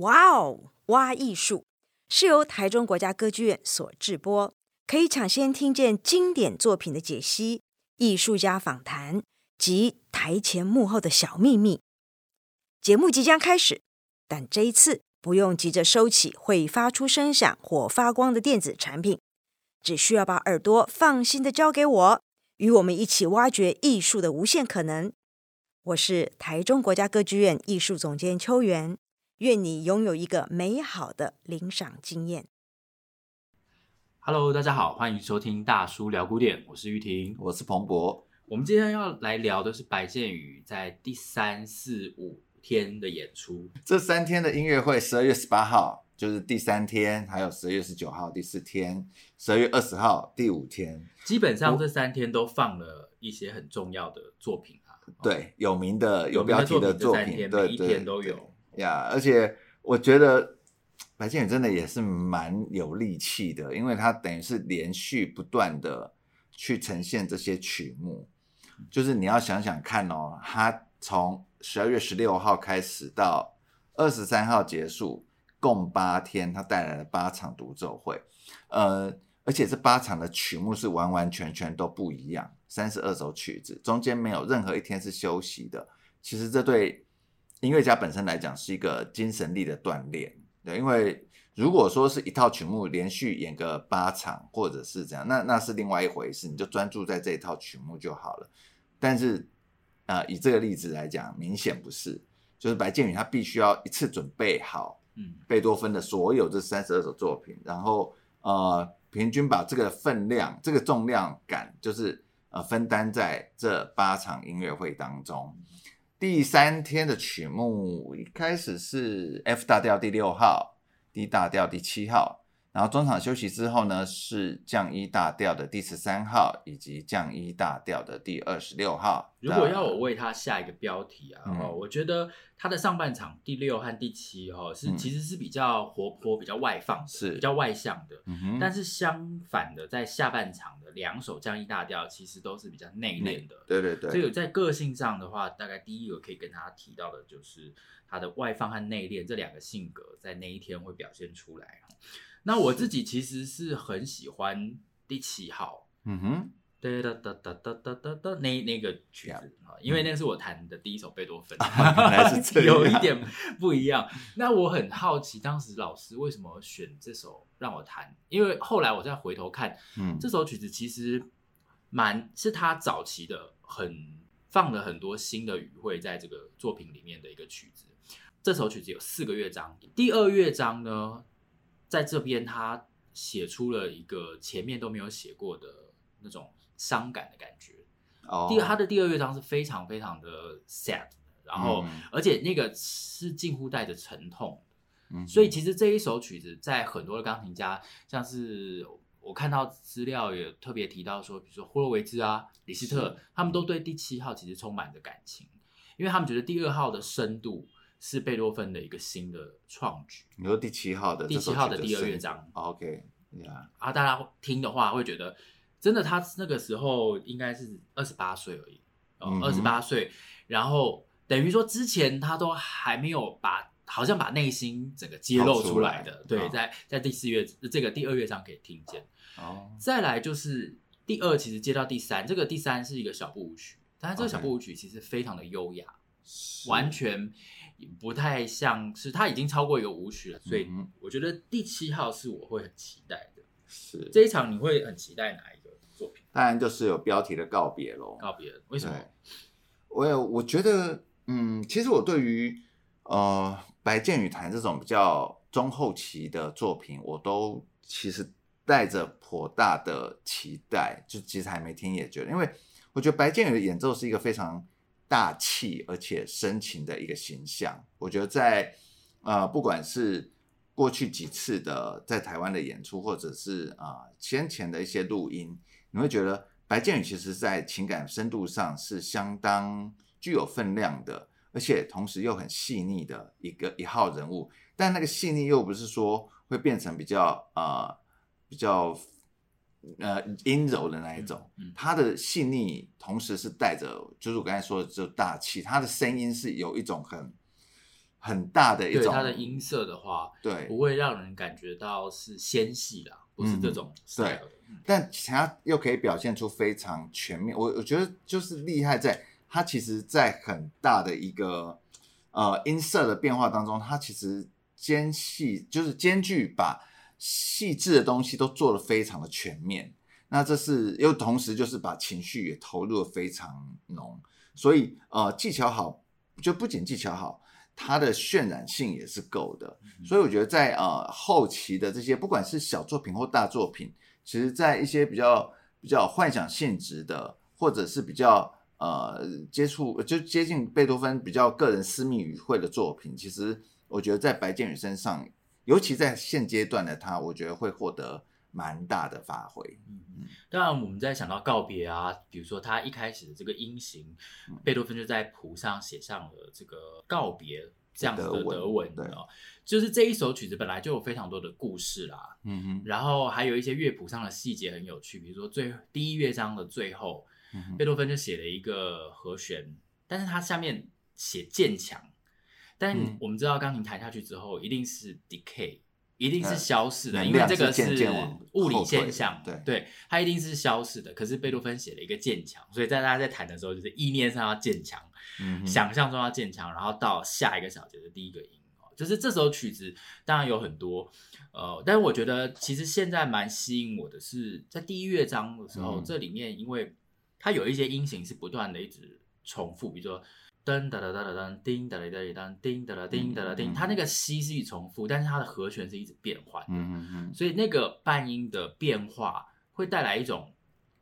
哇哦，挖艺术是由台中国家歌剧院所制播，可以抢先听见经典作品的解析、艺术家访谈及台前幕后的小秘密。节目即将开始，但这一次不用急着收起会发出声响或发光的电子产品，只需要把耳朵放心的交给我，与我们一起挖掘艺术的无限可能。我是台中国家歌剧院艺术总监秋元。愿你拥有一个美好的领赏经验。Hello，大家好，欢迎收听大叔聊古典，我是玉婷，我是彭博。我们今天要来聊的是白建宇在第三、四、五天的演出。这三天的音乐会，十二月十八号就是第三天，还有十二月十九号第四天，十二月二十号第五天。基本上这三天都放了一些很重要的作品啊，对，有名的有标题的作品，每一天都有。呀而且我觉得白建宇真的也是蛮有力气的，因为他等于是连续不断的去呈现这些曲目，就是你要想想看哦，他从十二月十六号开始到二十三号结束，共八天，他带来了八场独奏会，呃，而且这八场的曲目是完完全全都不一样，三十二首曲子，中间没有任何一天是休息的。其实这对音乐家本身来讲是一个精神力的锻炼，对，因为如果说是一套曲目连续演个八场或者是这样，那那是另外一回事，你就专注在这一套曲目就好了。但是，呃，以这个例子来讲，明显不是，就是白建宇他必须要一次准备好，嗯，贝多芬的所有这三十二首作品，然后呃，平均把这个分量、这个重量感，就是呃，分担在这八场音乐会当中。第三天的曲目一开始是 F 大调第六号，D 大调第七号。然后中场休息之后呢，是降一大调的第十三号，以及降一大调的第二十六号。如果要我为他下一个标题啊，嗯、我觉得他的上半场第六和第七哈是其实是比较活泼、比较外放，是比较外向的。但是相反的，在下半场的两首降一大调其实都是比较内敛的。对对对。所以在个性上的话，大概第一个可以跟他提到的就是他的外放和内敛这两个性格在那一天会表现出来。那我自己其实是很喜欢第七号，嗯哼，哒哒哒哒哒哒哒哒，那那个曲子啊，因为那是我弹的第一首贝多芬，有一点不一样。那我很好奇，当时老师为什么选这首让我弹？因为后来我再回头看，嗯，这首曲子其实蛮是他早期的，很放了很多新的语汇在这个作品里面的一个曲子。这首曲子有四个乐章，第二乐章呢，在这边，他写出了一个前面都没有写过的那种伤感的感觉。哦，第二，他的第二乐章是非常非常的 sad，然后、嗯、而且那个是近乎带着沉痛。嗯，所以其实这一首曲子，在很多的钢琴家，像是我看到资料也特别提到说，比如说霍洛维兹啊、李斯特，他们都对第七号其实充满着感情，因为他们觉得第二号的深度。是贝多芬的一个新的创举。你说第七号的，第七号的第二乐章。OK，呀，啊，大家听的话会觉得，真的，他那个时候应该是二十八岁而已，哦，二十八岁，然后等于说之前他都还没有把，好像把内心整个揭露出来的。来对，在在第四乐这个第二乐章可以听见。哦，再来就是第二，其实接到第三，这个第三是一个小步舞曲，但是这个小步舞曲其实非常的优雅.完全。不太像是，他已经超过一个舞曲了，所以我觉得第七号是我会很期待的。是这一场你会很期待哪一个作品？当然就是有标题的告别喽。告别，为什么？我有，我觉得，嗯，其实我对于呃白建宇弹这种比较中后期的作品，我都其实带着颇大的期待，就其实还没听也觉得，因为我觉得白建宇的演奏是一个非常。大气而且深情的一个形象，我觉得在呃，不管是过去几次的在台湾的演出，或者是啊、先前的一些录音，你会觉得白建宇其实在情感深度上是相当具有分量的，而且同时又很细腻的一个一号人物。但那个细腻又不是说会变成比较呃比较。呃，阴柔的那一种，他的细腻，同时是带着，就是我刚才说的，就大气。他的声音是有一种很很大的一种，对它的音色的话，对，不会让人感觉到是纤细啦，不是这种 style 的。嗯、对，但它又可以表现出非常全面。我我觉得就是厉害在它其实，在很大的一个呃音色的变化当中，它其实兼细就是间距把细致的东西都做得非常的全面。那这是又同时就是把情绪也投入的非常浓，所以呃技巧好，就不仅技巧好。它的渲染性也是够的，所以我觉得在呃后期的这些不管是小作品或大作品，其实在一些比较比较幻想性质的，或者是比较呃接触就接近贝多芬比较个人私密语汇的作品，其实我觉得在白建宇身上，尤其在现阶段的他，我觉得会获得蛮大的发挥。嗯，当然我们在想到告别啊，比如说他一开始的这个音型，贝多芬就在谱上写上了这个告别这样子的德文，对，就是这一首曲子本来就有非常多的故事啦，嗯哼，然后还有一些乐谱上的细节很有趣，比如说最第一乐章的最后，贝多芬就写了一个和弦，但是他下面写渐强，但我们知道钢琴弹下去之后一定是 decay。一定是消逝的，因为这个是物理现象。对，对，它一定是消逝的。可是贝多芬写了一个渐强，所以在大家在弹的时候，就是意念上要渐强，嗯，想象中要渐强，然后到下一个小节的第一个音哦，就是这首曲子当然有很多，呃，但是我觉得其实现在蛮吸引我的是在第一乐章的时候，嗯，这里面因为它有一些音型是不断的一直重复，比如说。噔哒哒哒哒噔，叮哒哒哒哒叮哒哒叮哒哒叮，它那个 C 是一直重复，但是它的和弦是一直变换的，嗯嗯，所以那个半音的变化会带来一种，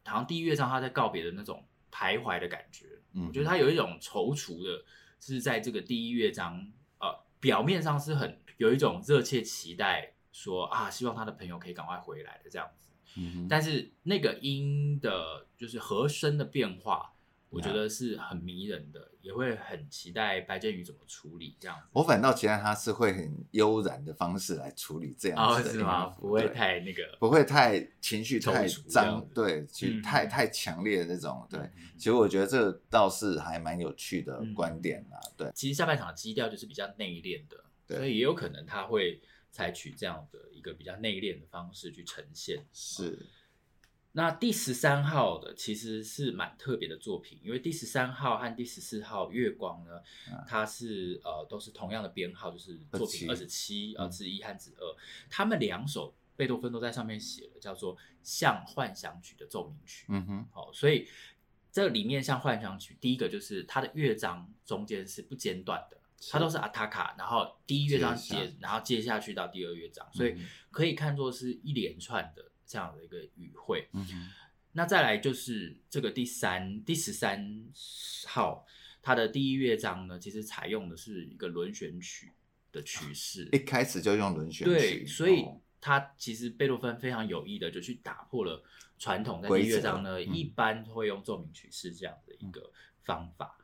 好像第一乐章他在告别的那种徘徊的感觉。嗯，我觉得他有一种踌躇的，是在这个第一乐章，呃，表面上是很有一种热切期待，说啊，希望他的朋友可以赶快回来的这样子。嗯，但是那个音的，就是和声的变化。我觉得是很迷人的，也会很期待白建宇怎么处理这样子。我反倒期待他是会很悠然的方式来处理这样子的，是吗？不会太那个，不会太情绪太脏，对，其实太太强烈的那种，对。其实我觉得这倒是还蛮有趣的观点啦，对。其实下半场的基调就是比较内敛的，所以也有可能他会采取这样的一个比较内敛的方式去呈现，是。那第十三号的其实是蛮特别的作品，因为第十三号和第十四号月光呢，啊、它是呃都是同样的编号，就是作品二十七呃之一和之二，他们两首贝多芬都在上面写了，叫做像幻想曲的奏鸣曲。嗯哼，好，所以这里面像幻想曲，第一个就是它的乐章中间是不间断的，它都是阿塔卡，然后第一乐章接，然后接下去到第二乐章，所以可以看作是一连串的。这样的一个语汇，嗯，那再来就是这个第三、第十三号，它的第一乐章呢，其实采用的是一个轮旋曲的曲式，一开始就用轮旋曲，对，所以它其实贝多芬非常有意的就去打破了传统，在第一乐章呢，嗯、一般会用奏鸣曲式这样的一个方法。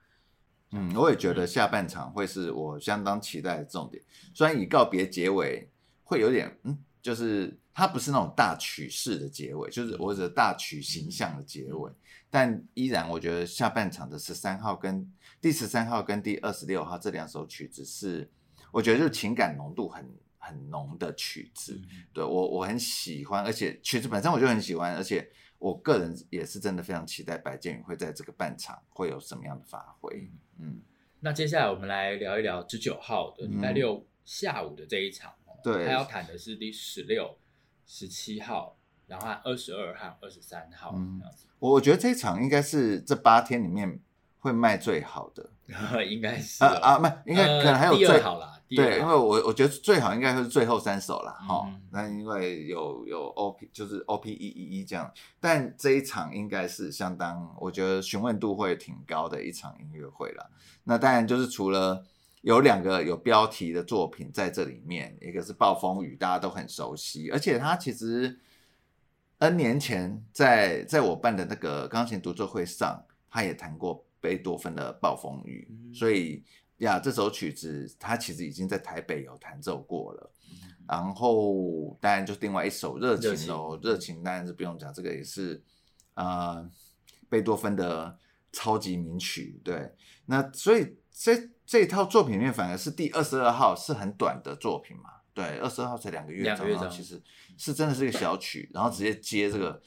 嗯，我也觉得下半场会是我相当期待的重点，虽然以告别结尾会有点嗯。就是它不是那种大曲式的结尾，就是或者大曲形象的结尾，但依然我觉得下半场的十三号跟第十三号跟第二十六号这两首曲子是，我觉得就是情感浓度很很浓的曲子，对，我我很喜欢，而且曲子本身我就很喜欢，而且我个人也是真的非常期待白建宇会在这个半场会有什么样的发挥。嗯，那接下来我们来聊一聊十九号的礼拜六下午的这一场。对，他要弹的是第十六、十七号，然后二十二号二十三号。嗯，我我觉得这一场应该是这八天里面会卖最好的，应该是啊啊，没，应该可能还有最好啦。对，因为我我觉得最好应该是最后三首啦。哈。那因为有有 OP 就是 OP 一一一这样，但这一场应该是相当，我觉得询问度会挺高的一场音乐会了。那当然就是除了。有两个有标题的作品在这里面，一个是《暴风雨》，大家都很熟悉，而且他其实 N 年前在在我办的那个钢琴独奏会上，他也弹过贝多芬的《暴风雨》，嗯，所以呀，这首曲子他其实已经在台北有弹奏过了。嗯、然后当然就是另外一首《热情》哦，《热情》当然是不用讲，这个也是啊，贝多芬的超级名曲。对，那所以这。这套作品里面反而是第二十二号是很短的作品嘛？对，二十二号才两个乐章，然后其实是真的是一个小曲，然后直接接这个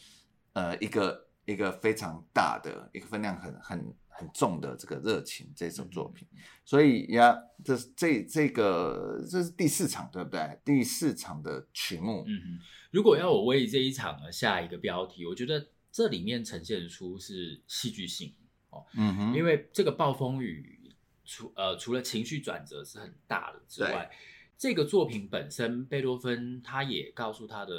呃一个一个非常大的一个分量很很很重的这个热情这首作品，所以呀，这这这个这是第四场对不对？第四场的曲目。嗯哼，如果要我为这一场而下一个标题，我觉得这里面呈现出是戏剧性哦，嗯哼，因为这个暴风雨。除呃除了情绪转折是很大的之外，这个作品本身，贝多芬他也告诉他的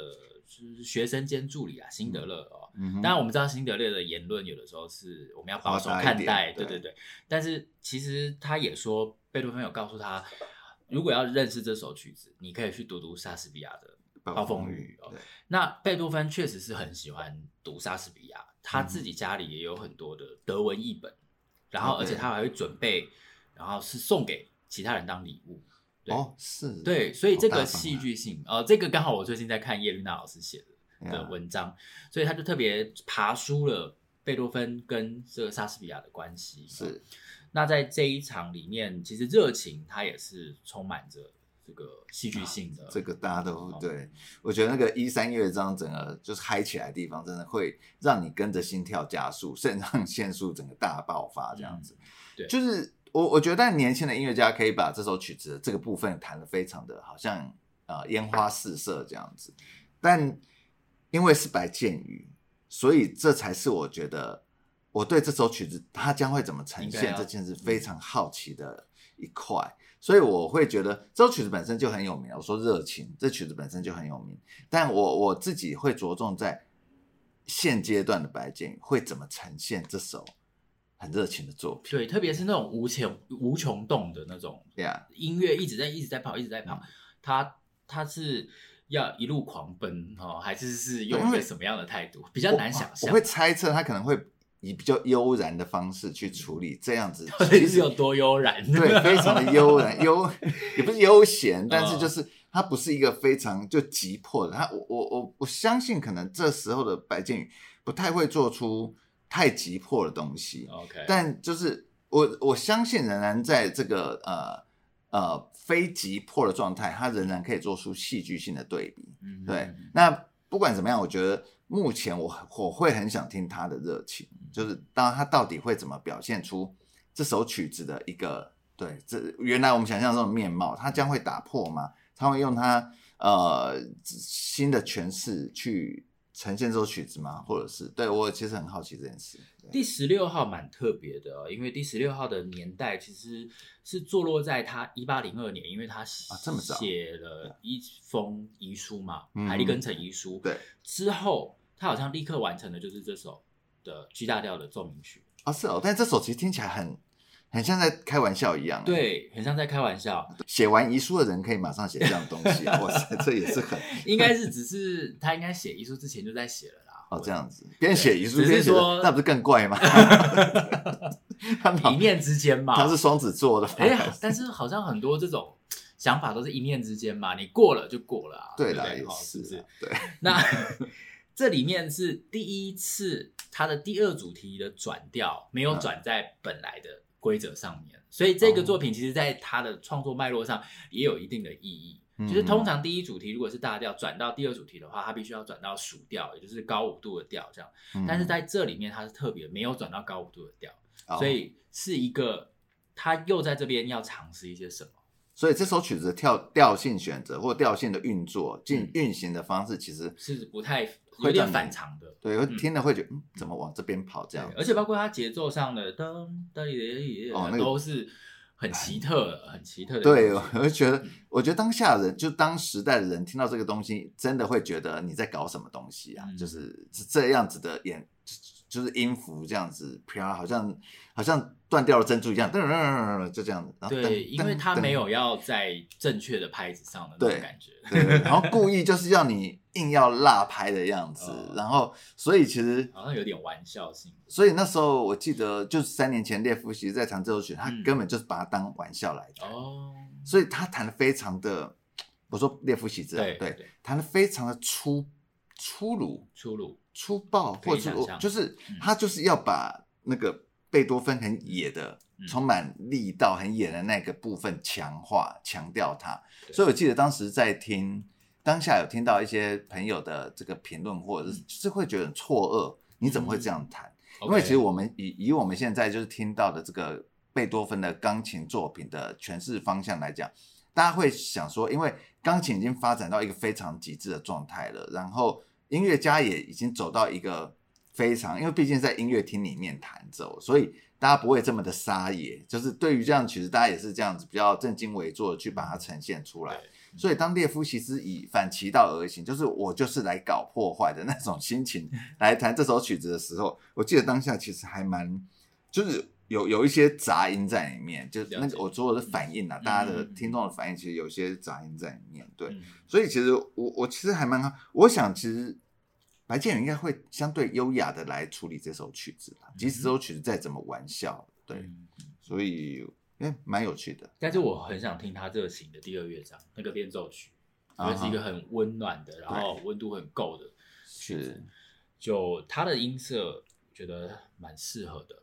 就是学生兼助理啊，辛德勒哦，嗯、当然我们知道辛德勒的言论有的时候是我们要保守看待，对对对。但是其实他也说，贝多芬有告诉他，如果要认识这首曲子，你可以去读读莎士比亚的《暴风雨》哦。那贝多芬确实是很喜欢读莎士比亚，他自己家里也有很多的德文译本，嗯、然后而且他还会准备。然后是送给其他人当礼物，对哦，是，对，所以这个戏剧性，呃，这个刚好我最近在看叶绿娜老师写的的文章，所以他就特别爬梳了贝多芬跟这个莎士比亚的关系。是，那在这一场里面，其实热情它也是充满着这个戏剧性的。这个大家都对，我觉得那个一三乐章整个就是嗨起来的地方，真的会让你跟着心跳加速，肾上腺素整个大爆发这样子。对，就是。我我觉得年轻的音乐家可以把这首曲子的这个部分弹得非常的好像呃烟花四射这样子，但因为是白建宇，所以这才是我觉得我对这首曲子它将会怎么呈现这件事非常好奇的一块，所以我会觉得这首曲子本身就很有名。我说热情，这曲子本身就很有名，但我我自己会着重在现阶段的白建宇会怎么呈现这首。很热情的作品，对，特别是那种无穷无穷动的那种音乐，一直在一直在跑，一直在跑。他他是要一路狂奔哦，还是是用一个什么样的态度？比较难想象。我会猜测他可能会以比较悠然的方式去处理这样子，到底是有多悠然？对，非常的悠然悠，也不是悠闲，但是就是他不是一个非常就急迫的。他我我我我相信，可能这时候的白建宇不太会做出。太急迫的东西，OK，但就是我我相信仍然在这个呃呃非急迫的状态，它仍然可以做出戏剧性的对比。嗯，对。那不管怎么样，我觉得目前我我会很想听他的热情，就是当他到底会怎么表现出这首曲子的一个对这原来我们想象中的面貌，他将会打破吗？他会用他呃新的诠释去。呈现这首曲子吗？或者是对我其实很好奇这件事。第十六号蛮特别的，因为第十六号的年代其实是坐落在他一八零二年，因为他写了一封遗书嘛，啊、海利根城遗书。对，之后他好像立刻完成的就是这首的 G 大调的奏鸣曲啊，是哦，但这首其实听起来很。很像在开玩笑一样，对，很像在开玩笑。写完遗书的人可以马上写这样的东西，哇塞，这也是很 应该是只是他应该写遗书之前就在写了啦。哦，这样子边写遗书边写，那不是更怪吗？一念之间嘛，他是双子座的。哎，但是好像很多这种想法都是一念之间嘛，你过了就过了啊。对的，也是是。对，那这里面是第一次他的第二主题的转调没有转在本来的。规则上面，所以这个作品其实在它的创作脉络上也有一定的意义。嗯、就是通常第一主题如果是大调，转到第二主题的话，它必须要转到属调，也就是高五度的调这样。嗯、但是在这里面，它是特别没有转到高五度的调，嗯、所以是一个他又在这边要尝试一些什么。所以这首曲子的调调性选择或调性的运作进运行的方式，其实是不太有点反常的。对，我听了会觉得嗯，怎么往这边跑这样？而且包括它节奏上的噔噔噔噔，都是很奇特，很奇特的。对，我就觉得，我觉得当下人，就当时代的人听到这个东西，真的会觉得你在搞什么东西啊？就是是这样子的演。就是音符这样子飘，好像好像断掉了珍珠一样，噔噔噔就这样子。对，因为他没有要在正确的拍子上的那种感觉，对，对，然后故意就是要你硬要落拍的样子，然后所以其实好像有点玩笑性。所以那时候我记得，就是三年前列夫其实在弹这首曲，他根本就是把它当玩笑来的。哦，所以他弹的非常的，我说列夫其实对对，弹的非常的粗粗鲁粗鲁。粗暴，或者就是他就是要把那个贝多芬很野的充满力道、很野的那个部分强化、强调它。所以我记得当时在听当下有听到一些朋友的这个评论，或者是就是会觉得很错愕，你怎么会这样弹？嗯、因为其实我们以以我们现在就是听到的这个贝多芬的钢琴作品的诠释方向来讲，大家会想说，因为钢琴已经发展到一个非常极致的状态了，然后音乐家也已经走到一个非常，因为毕竟在音乐厅里面弹奏，所以大家不会这么的撒野。就是对于这样的曲子，大家也是这样子比较正襟危坐的去把它呈现出来。所以当列夫其实以反其道而行，就是我就是来搞破坏的那种心情来弹这首曲子的时候，我记得当下其实还蛮，就是有有一些杂音在里面，就那个我所有的反应啊，大家的听众的反应其实有些杂音在里面。对，所以其实我我其实还蛮好，我想其实。白建宇应该会相对优雅的来处理这首曲子吧，即使这首曲子再怎么玩笑，对，嗯、所以哎蛮有趣的。但是我很想听他热情的第二乐章那个变奏曲，因为是一个很温暖的，然后温度很够的曲子，是就他的音色觉得蛮适合的。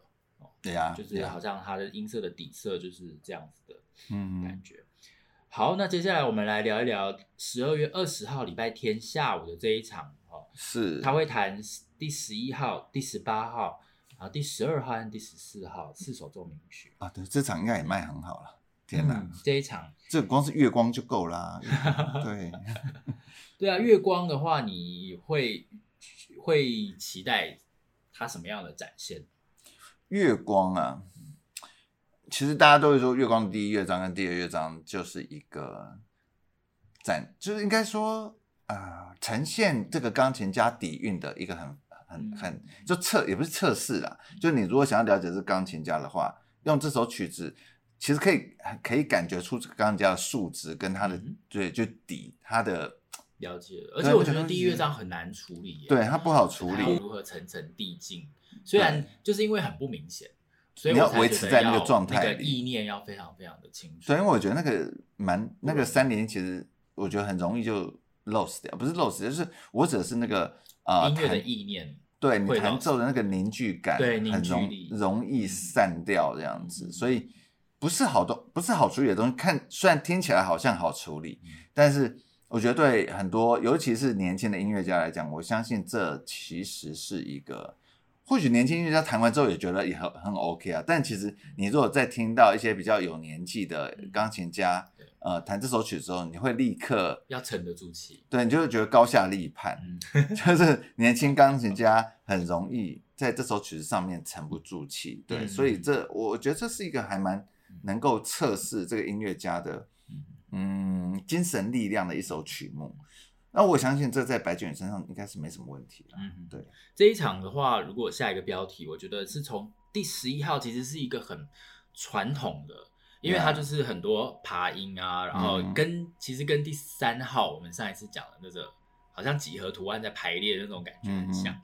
对呀，就是好像它的音色的底色就是这样子的，嗯，感觉。好，那接下来我们来聊一聊十二月二十号礼拜天下午的这一场哦。是，他会弹第十一号、第十八号，然后第十二号和第十四号四首奏鸣曲啊。对，这场应该也卖很好了。天哪，嗯、这一场这光是月光就够啦。对，对啊，月光的话，你会会期待它什么样的展现？月光啊，其实大家都会说，月光的第一乐章跟第二乐章就是一个展，就是应该说。啊、呃，呈现这个钢琴家底蕴的一个很很很就测也不是测试啦，就你如果想要了解这钢琴家的话，用这首曲子，其实可以可以感觉出这个钢琴家的素质跟他的、嗯、对就底他的了解，而且我觉得第一乐章很难处理，对他不好处理，如何层层递进，虽然就是因为很不明显，所以你要维持在那个状态，那个意念要非常非常的清楚。所以我觉得那个蛮那个三连其实我觉得很容易就。lost 掉不是 lost，就是我指的是那个呃音乐的意念，对你弹奏的那个凝聚感，对很容容易散掉这样子，所以不是好多不是好处理的东西。看虽然听起来好像好处理，但是我觉得对很多尤其是年轻的音乐家来讲，我相信这其实是一个或许年轻音乐家弹完之后也觉得也很很 OK 啊。但其实你如果在听到一些比较有年纪的钢琴家。呃，弹这首曲之后，你会立刻要沉得住气，对，你就会觉得高下立判，嗯、就是年轻钢琴家 很容易在这首曲子上面沉不住气，对，嗯、所以这我觉得这是一个还蛮能够测试这个音乐家的嗯精神力量的一首曲目。那我相信这在白建宇身上应该是没什么问题了。嗯，对，这一场的话，如果下一个标题，我觉得是从第十一号，其实是一个很传统的。因为它就是很多爬音啊，然后跟、嗯、其实跟第三号我们上一次讲的那个好像几何图案在排列的那种感觉很像，嗯、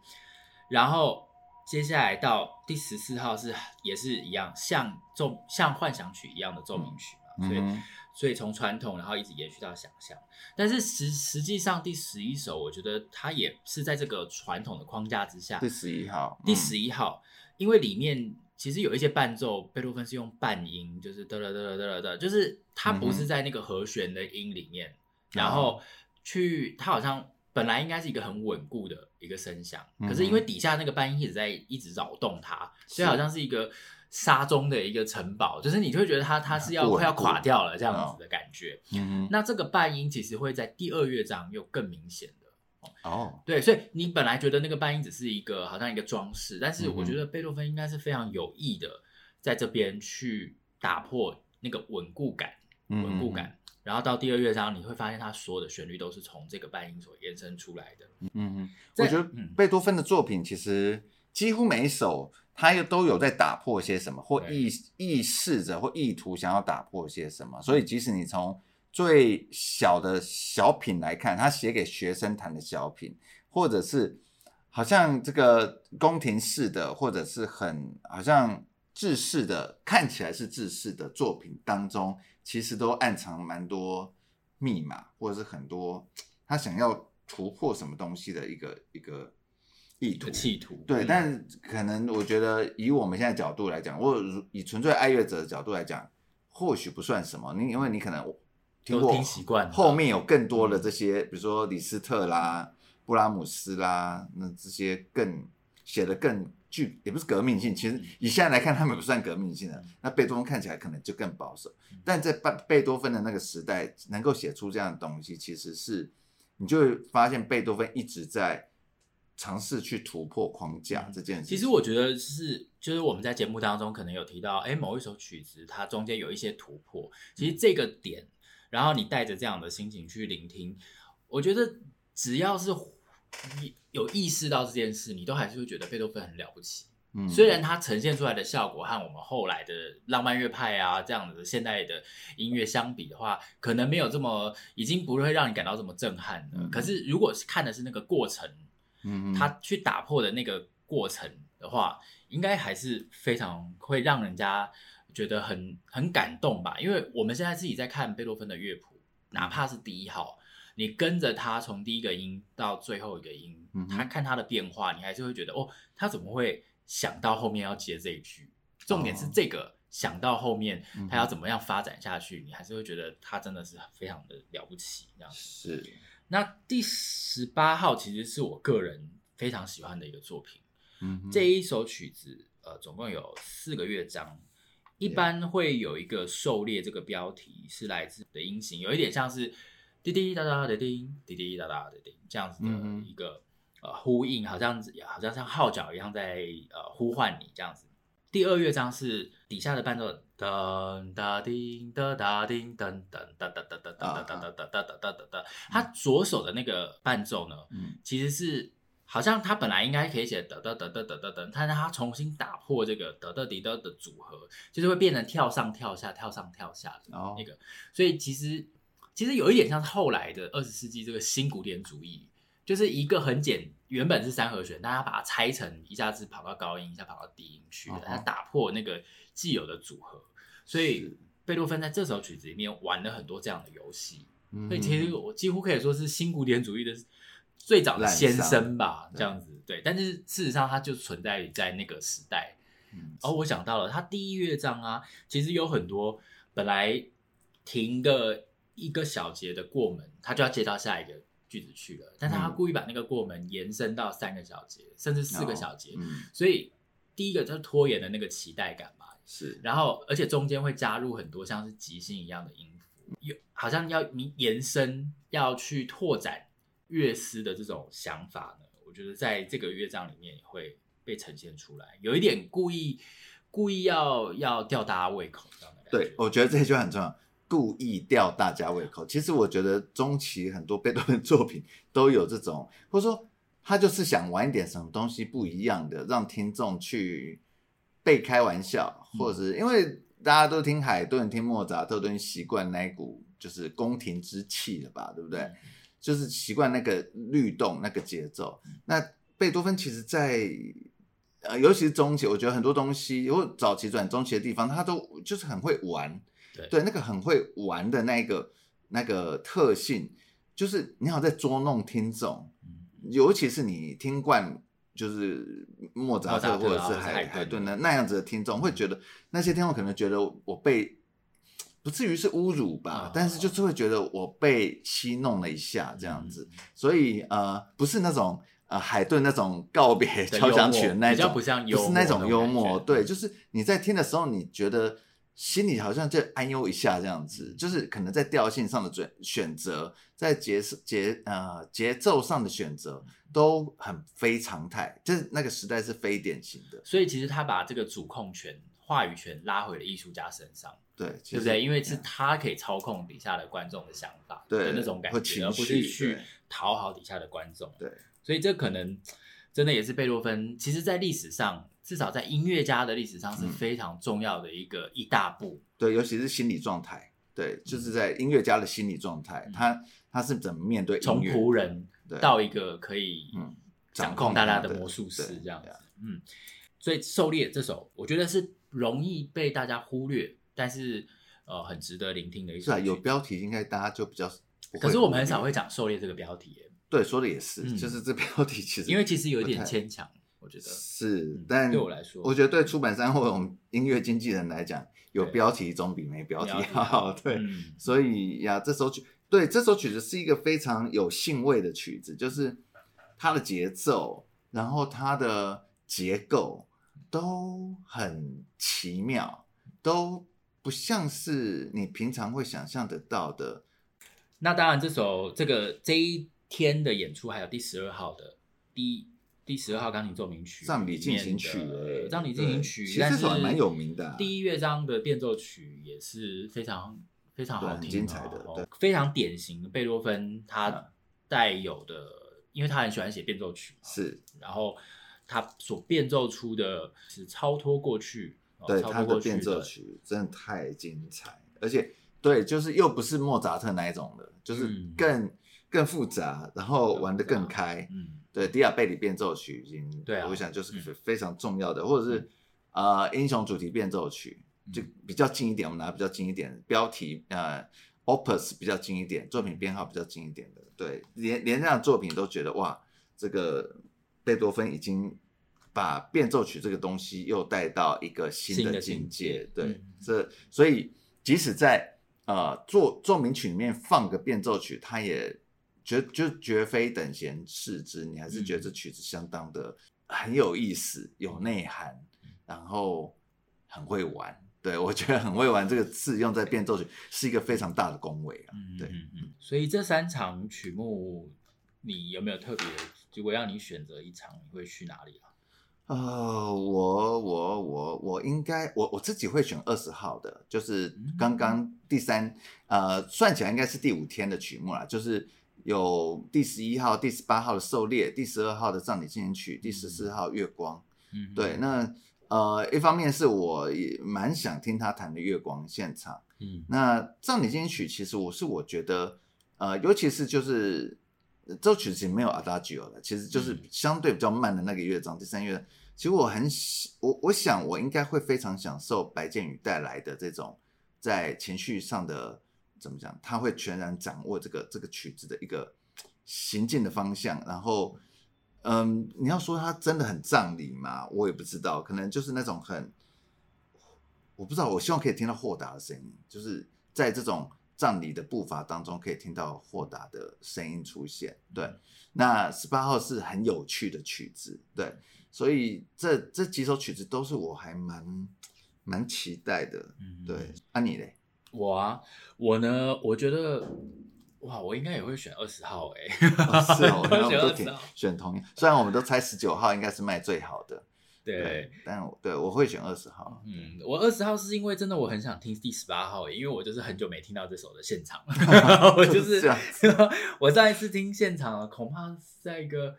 然后接下来到第十四号是也是一样，像奏像幻想曲一样的奏鸣曲嘛，嗯、所以所以从传统然后一直延续到想象，但是实实际上第十一首我觉得它也是在这个传统的框架之下，第十一号，第十一号，因为里面。其实有一些伴奏，贝多芬是用半音，就是哒哒哒哒哒哒，就是它不是在那个和弦的音里面，嗯、然后去它好像本来应该是一个很稳固的一个声响，可是因为底下那个半音一直在一直扰动它，所以好像是一个沙中的一个城堡，就是你就会觉得它它是要快要垮掉了这样子的感觉。嗯哼那这个半音其实会在第二乐章又更明显。哦，对，所以你本来觉得那个半音只是一个好像一个装饰，但是我觉得贝多芬应该是非常有意的，在这边去打破那个稳固感，稳固感。然后到第二乐章，你会发现它所有的旋律都是从这个半音所延伸出来的。嗯嗯，我觉得贝多芬的作品其实几乎每一首，他又都有在打破些什么，或意意识着或意图想要打破些什么。所以即使你从最小的小品来看，他写给学生弹的小品，或者是好像这个宫廷式的，或者是很好像制式的，看起来是制式的作品当中，其实都暗藏蛮多密码，或者是很多他想要突破什么东西的一个一个意图企图。对，嗯、但可能我觉得以我们现在角度来讲，或以纯粹爱乐者的角度来讲，或许不算什么。你因为你可能听过听习惯，后面有更多的这些，嗯、比如说李斯特啦、布拉姆斯啦，那这些更写的更具，也不是革命性。其实以现在来看，他们不算革命性的。那贝多芬看起来可能就更保守，但在贝贝多芬的那个时代，能够写出这样的东西，其实是你就会发现贝多芬一直在。尝试去突破框架这件事，其实我觉得是，就是我们在节目当中可能有提到，哎，某一首曲子它中间有一些突破。其实这个点，然后你带着这样的心情去聆听，我觉得只要是有意识到这件事，你都还是会觉得贝多芬很了不起。嗯，虽然它呈现出来的效果和我们后来的浪漫乐派啊这样的现代的音乐相比的话，可能没有这么，已经不会让你感到这么震撼了。可是如果是看的是那个过程。嗯，他去打破的那个过程的话，应该还是非常会让人家觉得很很感动吧。因为我们现在自己在看贝多芬的乐谱，哪怕是第一号，你跟着他从第一个音到最后一个音，他看他的变化，你还是会觉得哦，他怎么会想到后面要接这一句？重点是这个想到后面他要怎么样发展下去，你还是会觉得他真的是非常的了不起，这样子是。那第十八号其实是我个人非常喜欢的一个作品。嗯，这一首曲子，呃，总共有四个乐章，一般会有一个狩猎这个标题是来自的音型，有一点像是滴滴答答的叮，滴滴答答的叮这样子的一个、嗯、呃呼应，好像好像像号角一样在呃呼唤你这样子。第二乐章是底下的伴奏，噔哒叮哒哒叮噔噔哒哒哒哒哒哒哒哒哒哒哒哒哒。它左手的那个伴奏呢，其实是好像它本来应该可以写哒哒哒哒哒哒哒，但是它重新打破这个哒哒滴哒的组合，就是会变成跳上跳下、跳上跳下的那个。所以其实其实有一点像后来的二十世纪这个新古典主义。就是一个很简，原本是三和弦，大家把它拆成一下子跑到高音，一下跑到低音去了，它打破那个既有的组合。所以贝多芬在这首曲子里面玩了很多这样的游戏。所以其实我几乎可以说是新古典主义的最早的先声吧，这样子对。但是事实上，它就存在于在那个时代。而我想到了，它第一乐章啊，其实有很多本来停个一个小节的过门，它就要接到下一个。句子去了，但是他故意把那个过门延伸到三个小节，嗯、甚至四个小节，嗯、所以第一个就是拖延的那个期待感嘛，是，然后而且中间会加入很多像是即兴一样的音符，有好像要延伸要去拓展乐思的这种想法呢，我觉得在这个乐章里面也会被呈现出来，有一点故意故意要要吊大家胃口这样的感觉，对，我觉得这句很重要。故意吊大家胃口，其实我觉得中期很多贝多芬作品都有这种，或者说他就是想玩一点什么东西不一样的，让听众去被开玩笑，或者是因为大家都听海顿、听莫扎特，都习惯那一股就是宫廷之气了吧，对不对？就是习惯那个律动、那个节奏。那贝多芬其实在，在呃，尤其是中期，我觉得很多东西，或早期转中期的地方，他都就是很会玩。对，对，那个很会玩的那个那个特性，就是你好在捉弄听众，嗯、尤其是你听惯就是莫扎特或者是海海顿的那样子的听众，会觉得那些听众可能觉得我被不至于是侮辱吧，哦、但是就是会觉得我被戏弄了一下这样子，嗯、所以呃不是那种呃海顿那种告别交响曲的那种，不是那种幽默，对，就是你在听的时候你觉得。心里好像就哎呦一下这样子，就是可能在调性上的选选择，在节节呃节奏上的选择都很非常态，就是那个时代是非典型的。所以其实他把这个主控权、话语权拉回了艺术家身上，对，对不对？因为是他可以操控底下的观众的想法，对那种感觉，而不是去讨好底下的观众。对，所以这可能真的也是贝多芬，其实在历史上。至少在音乐家的历史上是非常重要的一个、嗯、一大步，对，尤其是心理状态，对，就是在音乐家的心理状态，嗯、他他是怎么面对从仆人到一个可以掌控大家的魔术师这样子，嗯，所以《狩猎》这首我觉得是容易被大家忽略，但是呃很值得聆听的一首。是啊，有标题应该大家就比较，可是我们很少会讲《狩猎》这个标题耶。对，说的也是，嗯。就是这标题其实因为其实有一点牵强，我觉得是，嗯但对我来说，我觉得对出版商或者我们音乐经纪人来讲，有标题总比没标题好。对，嗯、所以呀，这首曲，对，这首曲子是一个非常有兴味的曲子，就是它的节奏，然后它的结构都很奇妙，都不像是你平常会想象得到的。那当然，这首这个这一天的演出还有第十二号的第第十二号钢琴奏鸣曲《葬礼进行曲》《葬礼进行曲》，其实这首还蛮有名的、啊。第一乐章的变奏曲也是非常非常好听、哦，精彩的，对，非常典型的贝多芬他带有的，嗯、因为他很喜欢写变奏曲，是，然后他所变奏出的是超脱过去，对，超脱过去的他的变奏曲真的太精彩，而且对，就是又不是莫扎特那一种的。就是更、嗯、更复杂，然后玩的更开。嗯，对，迪亚贝里变奏曲已经，对啊，我想就是非常重要的，嗯、或者是呃英雄主题变奏曲，就比较近一点，我们拿比较近一点，标题呃 Opus 比较近一点，作品编号比较近一点的，对，连连这样的作品都觉得哇，这个贝多芬已经把变奏曲这个东西又带到一个新的境界。对，嗯、这所以即使在呃，作奏鸣曲里面放个变奏曲，它也绝就绝非等闲视之。你还是觉得这曲子相当的很有意思，有内涵，然后很会玩。对，我觉得很会玩这个字用在变奏曲是一个非常大的恭维啊。对，嗯嗯。所以这三场曲目，你有没有特别？如果让你选择一场，你会去哪里啊？呃，我我我我应该我我自己会选二十号的，就是刚刚第三，嗯、呃，算起来应该是第五天的曲目啦，就是有第十一号、第十八号的狩猎，第十二号的葬礼进行曲，第十四号月光。嗯，对，那呃，一方面是我也蛮想听他弹的月光现场。嗯，那葬礼进行曲其实我是我觉得，呃，尤其是就是。这首曲子其实没有 Adagio 的，其实就是相对比较慢的那个乐章，嗯、第三乐章。其实我很喜，我我想我应该会非常享受白建宇带来的这种在情绪上的怎么讲，他会全然掌握这个这个曲子的一个行进的方向。然后，嗯，你要说他真的很葬礼嘛，我也不知道，可能就是那种很，我不知道。我希望可以听到豁达的声音，就是在这种。葬礼的步伐当中，可以听到豁达的声音出现。对，那十八号是很有趣的曲子。对，所以这这几首曲子都是我还蛮蛮期待的。嗯，对。那、啊、你嘞？我啊，我呢，我觉得，哇，我应该也会选二十号、欸。哎、哦，是哦，我们都挺选同样。虽然我们都猜十九号应该是卖最好的。对，对，但我对我会选二十号。嗯，我二十号是因为真的我很想听第十八号，因为我就是很久没听到这首的现场 我就是。我上一次听现场，恐怕是在一个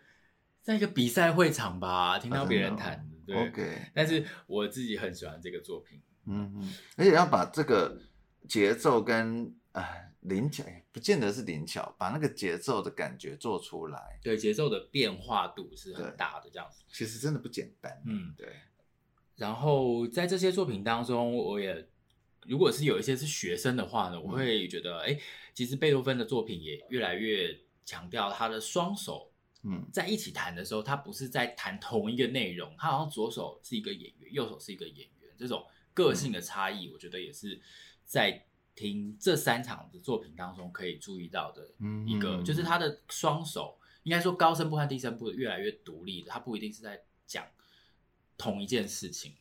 在一个比赛会场吧，听到别人弹。对，OK。但是我自己很喜欢这个作品。嗯嗯，而且要把这个节奏跟啊。灵巧，不见得是灵巧，把那个节奏的感觉做出来。对，节奏的变化度是很大的，这样子。其实真的不简单。嗯，对。然后在这些作品当中，我也如果是有一些是学生的话呢，我会觉得，哎、嗯，其实贝多芬的作品也越来越强调他的双手，嗯，在一起弹的时候，他不是在弹同一个内容，他好像左手是一个演员，右手是一个演员，这种个性的差异，我觉得也是在。听这三场的作品当中可以注意到的一个，嗯、就是他的双手，应该说高声部和低声部越来越独立的，他不一定是在讲同一件事情.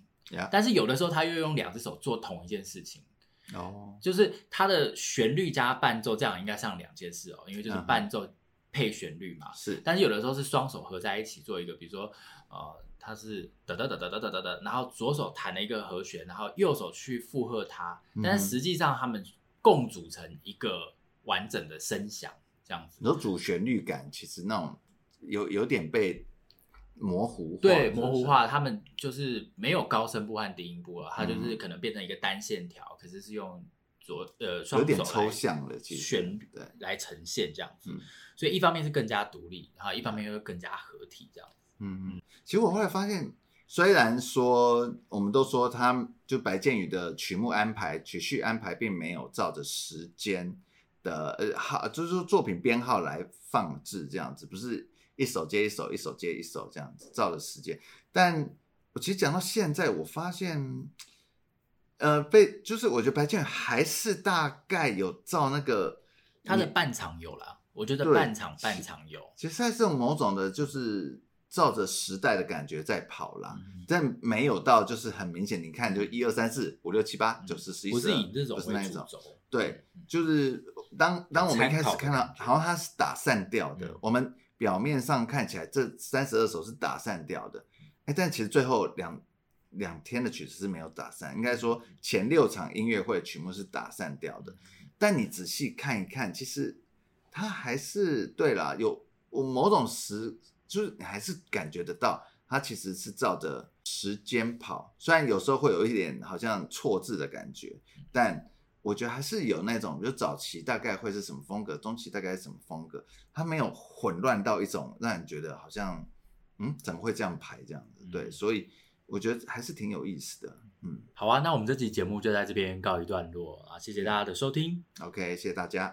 但是有的时候他又用两只手做同一件事情，哦，oh. 就是他的旋律加伴奏，这样应该像两件事哦，因为就是伴奏配旋律嘛，是、uh-huh. 但是有的时候是双手合在一起做一个，比如说呃。他是哒哒哒哒哒哒哒哒，然后左手弹了一个和弦，然后右手去附和它，但是实际上他们共组成一个完整的声响，这样子。有主旋律感，其实那种有有点被模糊化，对，模糊化。他们就是没有高声部和低音部了，它就是可能变成一个单线条，可是是用左呃双手有点抽象的旋律来呈现这样子。所以一方面是更加独立，然后一方面又更加合体这样。嗯嗯，其实我后来发现，虽然说我们都说他就白建宇的曲目安排、曲序安排并没有照着时间的呃号，就是说作品编号来放置这样子，不是一首接一首，一首接一首这样子照着时间。但我其实讲到现在，我发现，呃，被就是我觉得白建还是大概有照那个他的半场有啦，我觉得半场半场有。其实还是有某种的，就是。照着时代的感觉在跑啦，嗯、但没有到就是很明显。你看，就一二三四五六七八九十十一十二，不是那一种。对，就是当当我们一开始看到，好像它是打散掉的。嗯、我们表面上看起来这三十二首是打散掉的，哎，但其实最后两两天的曲子是没有打散。应该说前六场音乐会曲目是打散掉的，但你仔细看一看，其实它还是对啦，有我某种时。就是你还是感觉得到，他其实是照着时间跑，虽然有时候会有一点好像错字的感觉，但我觉得还是有那种，就早期大概会是什么风格，中期大概是什么风格，它没有混乱到一种让人觉得好像，嗯，怎么会这样排这样子？对，所以我觉得还是挺有意思的。嗯，好啊，那我们这期节目就在这边告一段落啊，谢谢大家的收听。OK，谢谢大家。